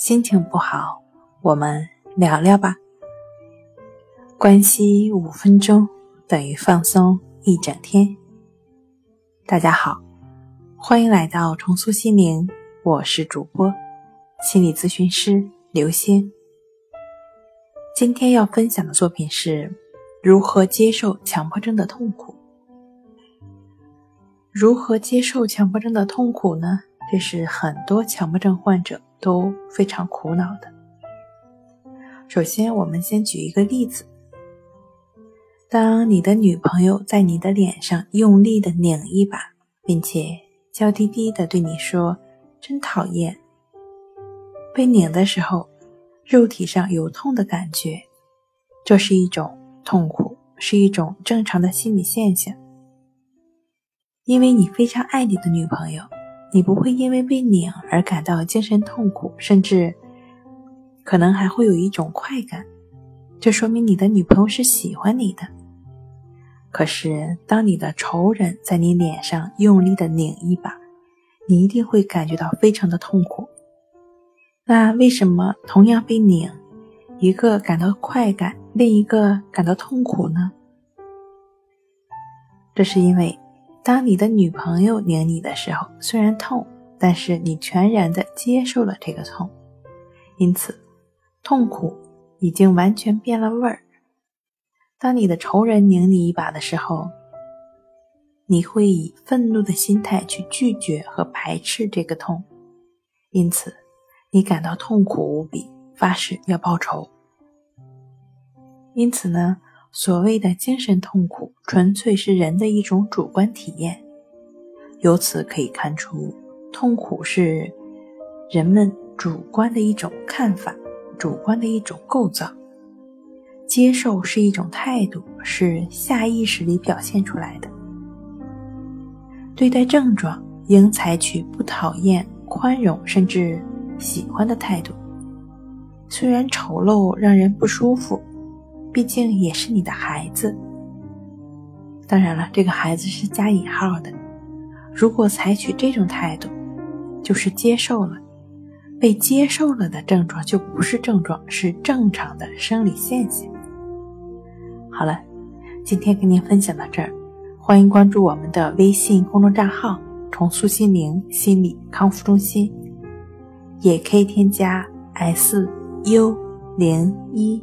心情不好，我们聊聊吧。关系五分钟等于放松一整天。大家好，欢迎来到重塑心灵，我是主播心理咨询师刘星。今天要分享的作品是如何接受强迫症的痛苦。如何接受强迫症的痛苦呢？这是很多强迫症患者都非常苦恼的。首先，我们先举一个例子：当你的女朋友在你的脸上用力的拧一把，并且娇滴滴的对你说“真讨厌”，被拧的时候，肉体上有痛的感觉，这是一种痛苦，是一种正常的心理现象。因为你非常爱你的女朋友。你不会因为被拧而感到精神痛苦，甚至可能还会有一种快感，这说明你的女朋友是喜欢你的。可是，当你的仇人在你脸上用力的拧一把，你一定会感觉到非常的痛苦。那为什么同样被拧，一个感到快感，另一个感到痛苦呢？这是因为。当你的女朋友拧你的时候，虽然痛，但是你全然的接受了这个痛，因此痛苦已经完全变了味儿。当你的仇人拧你一把的时候，你会以愤怒的心态去拒绝和排斥这个痛，因此你感到痛苦无比，发誓要报仇。因此呢？所谓的精神痛苦，纯粹是人的一种主观体验。由此可以看出，痛苦是人们主观的一种看法，主观的一种构造。接受是一种态度，是下意识里表现出来的。对待症状，应采取不讨厌、宽容，甚至喜欢的态度。虽然丑陋让人不舒服。毕竟也是你的孩子，当然了，这个孩子是加引号的。如果采取这种态度，就是接受了，被接受了的症状就不是症状，是正常的生理现象。好了，今天跟您分享到这儿，欢迎关注我们的微信公众账号“重塑心灵心理康复中心”，也可以添加 “s u 零一”。